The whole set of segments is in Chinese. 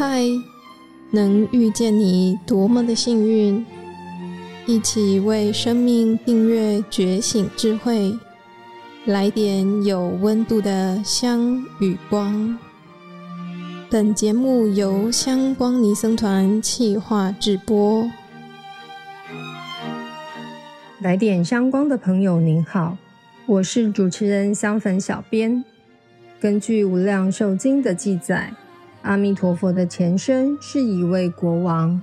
嗨，能遇见你多么的幸运！一起为生命订阅觉醒智慧，来点有温度的香与光。本节目由香光尼僧团企划制播。来点香光的朋友，您好，我是主持人香粉小编。根据《无量寿经》的记载，阿弥陀佛的前身是一位国王，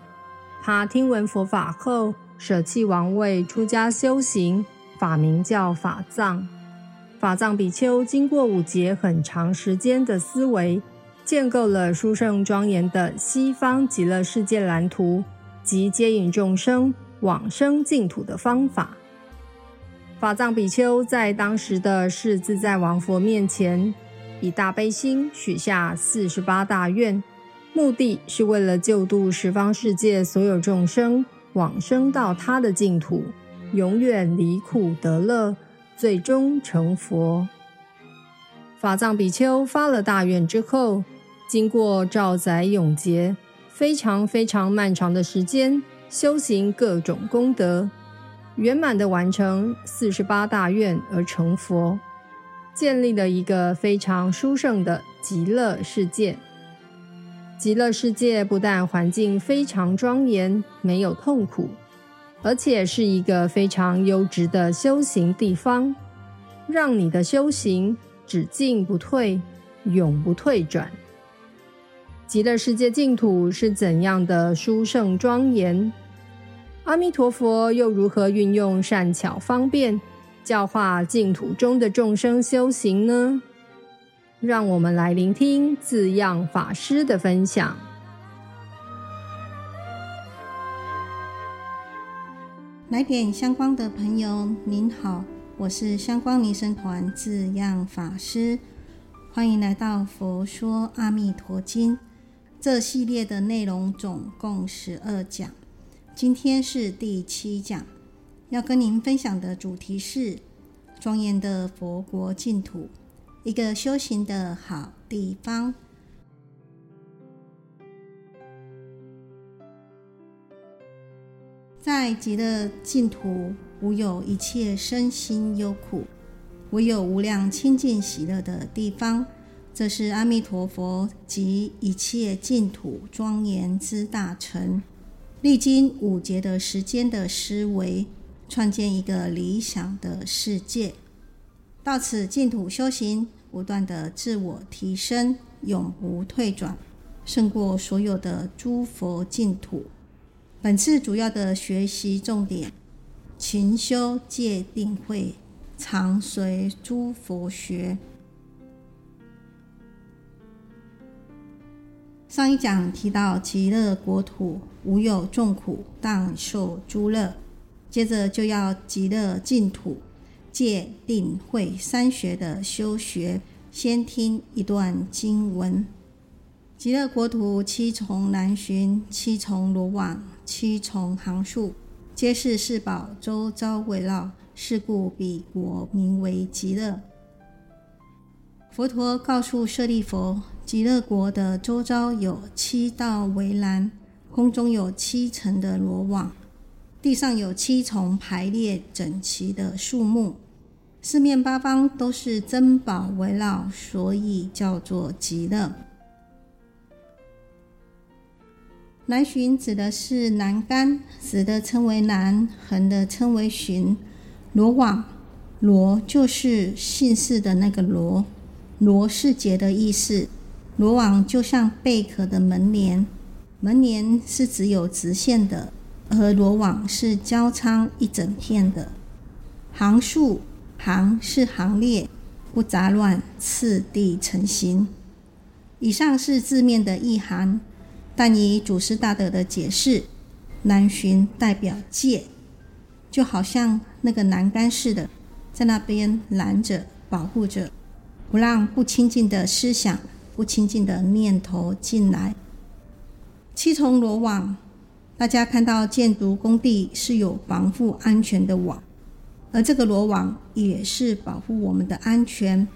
他听闻佛法后，舍弃王位，出家修行，法名叫法藏。法藏比丘经过五劫很长时间的思维，建构了殊胜庄严的西方极乐世界蓝图及接引众生往生净土的方法。法藏比丘在当时的世自在王佛面前，以大悲心许下四十八大愿，目的是为了救度十方世界所有众生。往生到他的净土，永远离苦得乐，最终成佛。法藏比丘发了大愿之后，经过兆载永劫，非常非常漫长的时间，修行各种功德，圆满的完成四十八大愿而成佛，建立了一个非常殊胜的极乐世界。极乐世界不但环境非常庄严，没有痛苦，而且是一个非常优质的修行地方，让你的修行只进不退，永不退转。极乐世界净土是怎样的殊胜庄严？阿弥陀佛又如何运用善巧方便，教化净土中的众生修行呢？让我们来聆听字样法师的分享。来点香光的朋友，您好，我是香光尼僧团字样法师，欢迎来到《佛说阿弥陀经》这系列的内容，总共十二讲，今天是第七讲，要跟您分享的主题是庄严的佛国净土。一个修行的好地方，在极乐净土，无有一切身心忧苦，唯有无量清净喜乐的地方。这是阿弥陀佛及一切净土庄严之大成，历经五劫的时间的思维，创建一个理想的世界。到此净土修行。不断的自我提升，永不退转，胜过所有的诸佛净土。本次主要的学习重点：勤修戒定慧，常随诸佛学。上一讲提到极乐国土无有众苦，但受诸乐。接着就要极乐净土。戒定慧三学的修学，先听一段经文：极乐国土七重南巡，七重罗网，七重行树，皆是四宝周遭围绕。是故彼国名为极乐。佛陀告诉舍利弗，极乐国的周遭有七道围栏，空中有七层的罗网，地上有七重排列整齐的树木。四面八方都是珍宝围绕，所以叫做极乐。南巡指的是栏杆，直的称为栏，横的称为巡。罗网，罗就是姓氏的那个罗，罗是结的意思。罗网就像贝壳的门帘，门帘是只有直线的，而罗网是交叉一整片的。行数。行是行列，不杂乱，次第成形。以上是字面的意涵，但以祖师大德的解释，南巡代表戒，就好像那个栏杆似的，在那边拦着、保护着，不让不清净的思想、不清净的念头进来。七重罗网，大家看到建筑工地是有防护安全的网。而这个罗网也是保护我们的安全，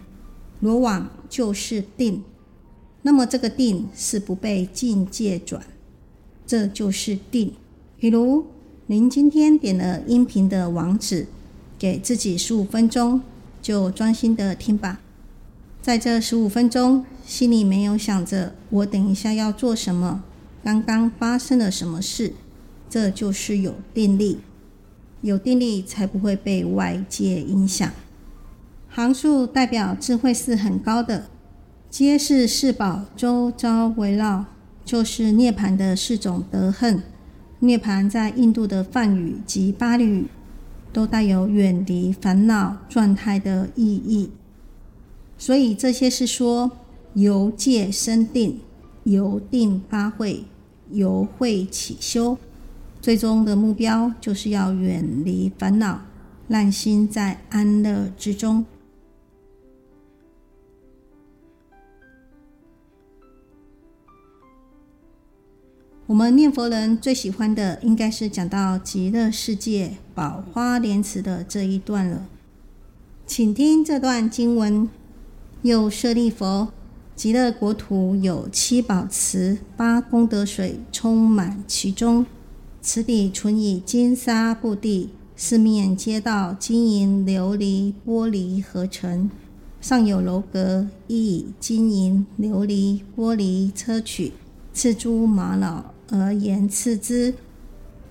罗网就是定，那么这个定是不被境界转，这就是定。比如您今天点了音频的网址，给自己十五分钟，就专心的听吧。在这十五分钟，心里没有想着我等一下要做什么，刚刚发生了什么事，这就是有定力。有定力才不会被外界影响。行数代表智慧是很高的，皆是四宝周遭围绕，就是涅槃的四种德行。涅槃在印度的梵语及巴利语都带有远离烦恼状态的意义，所以这些是说由界生定，由定发慧，由慧起修。最终的目标就是要远离烦恼，让心在安乐之中。我们念佛人最喜欢的，应该是讲到极乐世界宝花莲池的这一段了。请听这段经文：又舍利弗，极乐国土有七宝池，八功德水充满其中。池底纯以金沙布地，四面皆道金银琉璃玻璃合成，上有楼阁，亦以金银琉璃玻璃硨磲，刺珠玛瑙而严刺之。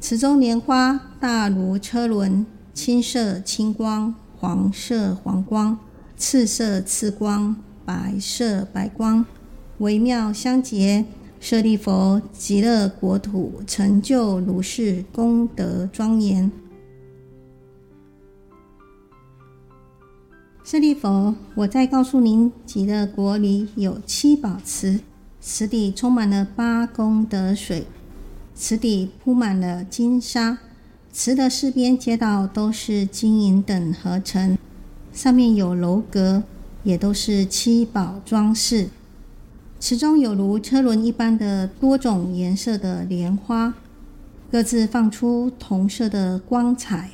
池中莲花大如车轮，青色青光，黄色黄光，赤色赤光，白色白光，微妙相结。舍利弗，极乐国土成就如是功德庄严。舍利弗，我再告诉您，极乐国里有七宝池，池底充满了八功德水，池底铺满了金沙，池的四边街道都是金银等合成，上面有楼阁，也都是七宝装饰。池中有如车轮一般的多种颜色的莲花，各自放出同色的光彩，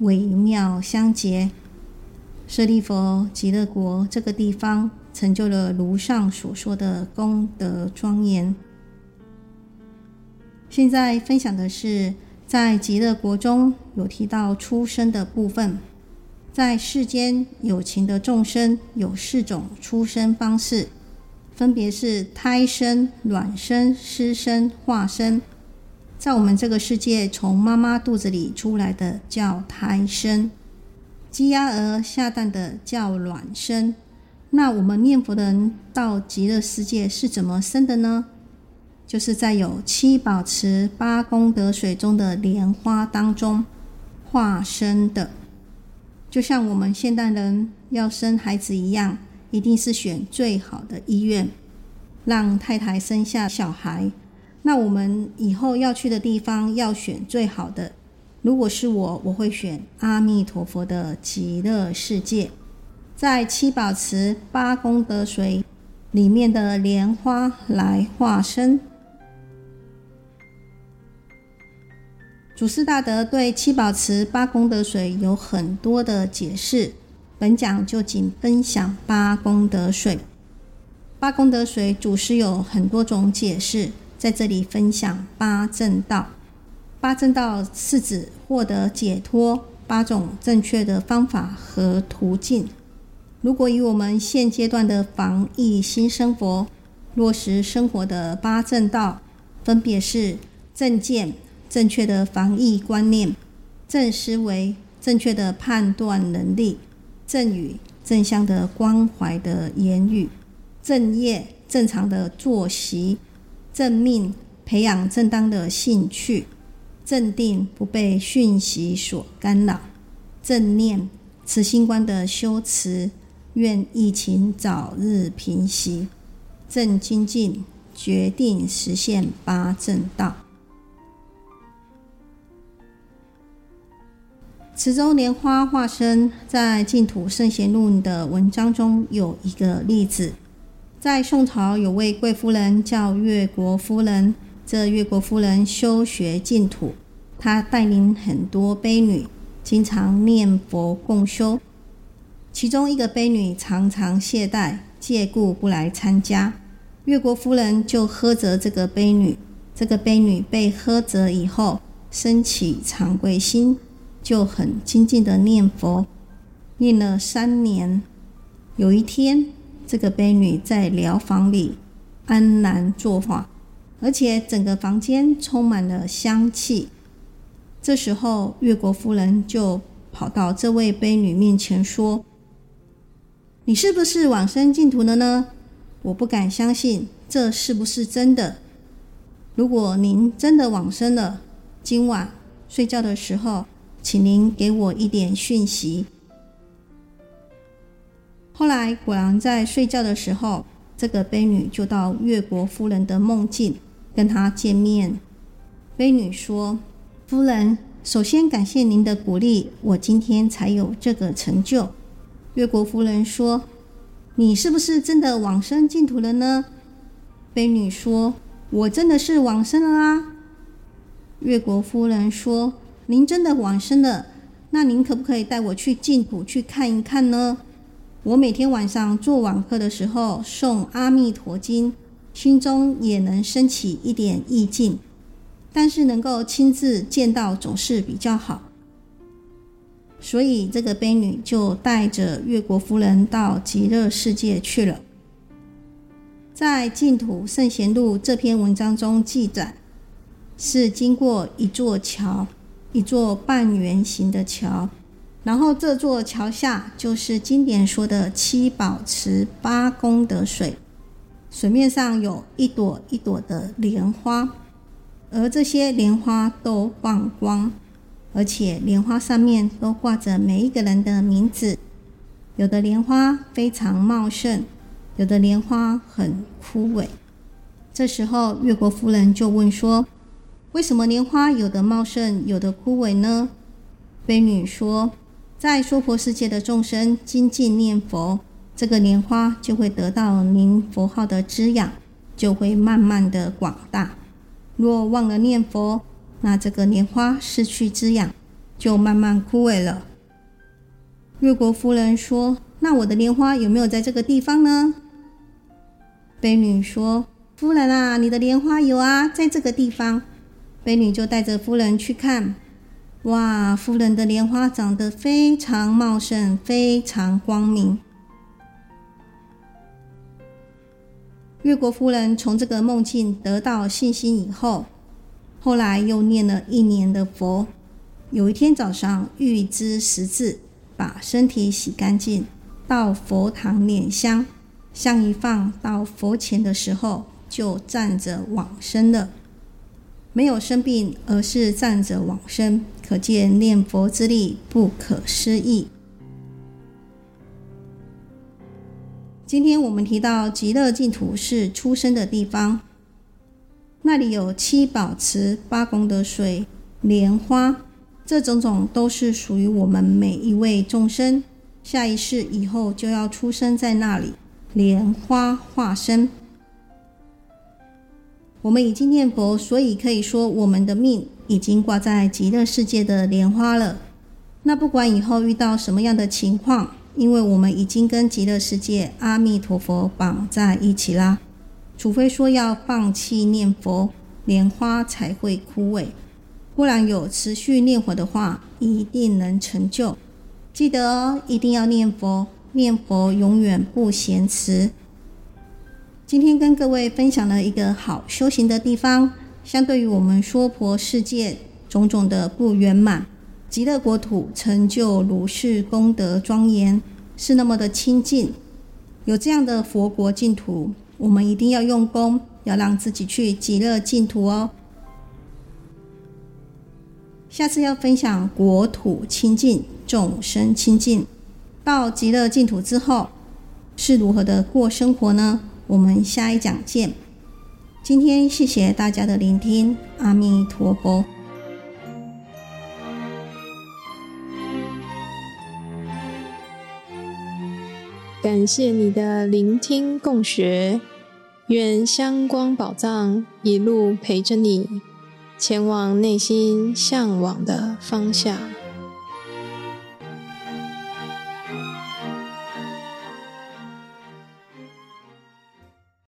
微妙相结。舍利弗，极乐国这个地方成就了如上所说的功德庄严。现在分享的是，在极乐国中有提到出生的部分，在世间有情的众生有四种出生方式。分别是胎生、卵生、湿生、化生。在我们这个世界，从妈妈肚子里出来的叫胎生，鸡鸭鹅下蛋的叫卵生。那我们念佛的人到极乐世界是怎么生的呢？就是在有七宝池、八功德水中的莲花当中化生的，就像我们现代人要生孩子一样。一定是选最好的医院，让太太生下小孩。那我们以后要去的地方要选最好的。如果是我，我会选阿弥陀佛的极乐世界，在七宝池八功德水里面的莲花来化身。祖师大德对七宝池八功德水有很多的解释。本讲就仅分享八功德水。八功德水，祖师有很多种解释，在这里分享八正道。八正道是指获得解脱八种正确的方法和途径。如果以我们现阶段的防疫新生活落实生活的八正道，分别是正见、正确的防疫观念；正思维、正确的判断能力。正语，正向的关怀的言语；正业，正常的作息；正命，培养正当的兴趣；正定，不被讯息所干扰；正念，慈心观的修持，愿疫情早日平息；正精进，决定实现八正道。池州莲花化身，在《净土圣贤录》的文章中有一个例子。在宋朝，有位贵夫人叫越国夫人。这越国夫人修学净土，她带领很多婢女，经常念佛共修。其中一个婢女常常懈怠，借故不来参加。越国夫人就呵责这个婢女。这个婢女被呵责以后，升起惭愧心，就很精进的念佛，念了三年。有一天，这个悲女在寮房里安然坐化，而且整个房间充满了香气。这时候，越国夫人就跑到这位悲女面前说：“你是不是往生净土了呢？我不敢相信，这是不是真的？如果您真的往生了，今晚睡觉的时候，请您给我一点讯息。”后来果然在睡觉的时候，这个悲女就到越国夫人的梦境，跟她见面。悲女说：“夫人，首先感谢您的鼓励，我今天才有这个成就。”越国夫人说：“你是不是真的往生净土了呢？”悲女说：“我真的是往生了啊。”越国夫人说：“您真的往生了，那您可不可以带我去净土去看一看呢？”我每天晚上做网课的时候诵《阿弥陀经》，心中也能升起一点意境，但是能够亲自见到总是比较好。所以这个婢女就带着越国夫人到极乐世界去了。在《净土圣贤录》这篇文章中记载，是经过一座桥，一座半圆形的桥。然后这座桥下就是经典说的七宝池八功德水，水面上有一朵一朵的莲花，而这些莲花都放光，而且莲花上面都挂着每一个人的名字。有的莲花非常茂盛，有的莲花很枯萎。这时候越国夫人就问说：“为什么莲花有的茂盛，有的枯萎呢？”婢女说。在娑婆世界的众生精进念佛，这个莲花就会得到您佛号的滋养，就会慢慢的广大。若忘了念佛，那这个莲花失去滋养，就慢慢枯萎了。越国夫人说：“那我的莲花有没有在这个地方呢？”婢女说：“夫人啊，你的莲花有啊，在这个地方。”婢女就带着夫人去看。哇，夫人的莲花长得非常茂盛，非常光明。越国夫人从这个梦境得到信心以后，后来又念了一年的佛。有一天早上，预知时至，把身体洗干净，到佛堂拈香，香一放到佛前的时候，就站着往生了。没有生病，而是站着往生，可见念佛之力不可思议。今天我们提到极乐净土是出生的地方，那里有七宝池、八功德水、莲花，这种种都是属于我们每一位众生，下一世以后就要出生在那里，莲花化身。我们已经念佛，所以可以说我们的命已经挂在极乐世界的莲花了。那不管以后遇到什么样的情况，因为我们已经跟极乐世界阿弥陀佛绑在一起啦。除非说要放弃念佛，莲花才会枯萎；不然有持续念佛的话，一定能成就。记得哦，一定要念佛，念佛永远不嫌迟。今天跟各位分享了一个好修行的地方，相对于我们娑婆世界种种的不圆满，极乐国土成就如是功德庄严，是那么的清净。有这样的佛国净土，我们一定要用功，要让自己去极乐净土哦。下次要分享国土清净，众生清净，到极乐净土之后是如何的过生活呢？我们下一讲见。今天谢谢大家的聆听，阿弥陀佛。感谢你的聆听共学，愿香光宝藏一路陪着你，前往内心向往的方向。